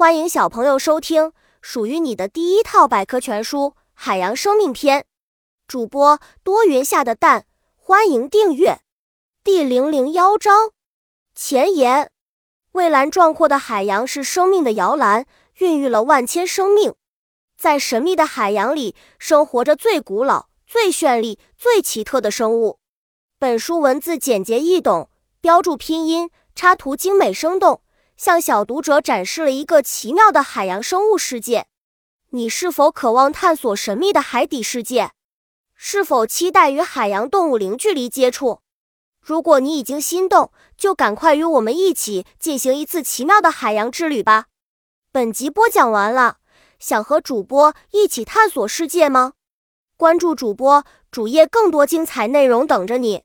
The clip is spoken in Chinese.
欢迎小朋友收听属于你的第一套百科全书《海洋生命篇》。主播多云下的蛋，欢迎订阅。第零零幺章前言：蔚蓝壮阔的海洋是生命的摇篮，孕育了万千生命。在神秘的海洋里，生活着最古老、最绚丽、最奇特的生物。本书文字简洁易懂，标注拼音。插图精美生动，向小读者展示了一个奇妙的海洋生物世界。你是否渴望探索神秘的海底世界？是否期待与海洋动物零距离接触？如果你已经心动，就赶快与我们一起进行一次奇妙的海洋之旅吧！本集播讲完了，想和主播一起探索世界吗？关注主播主页，更多精彩内容等着你。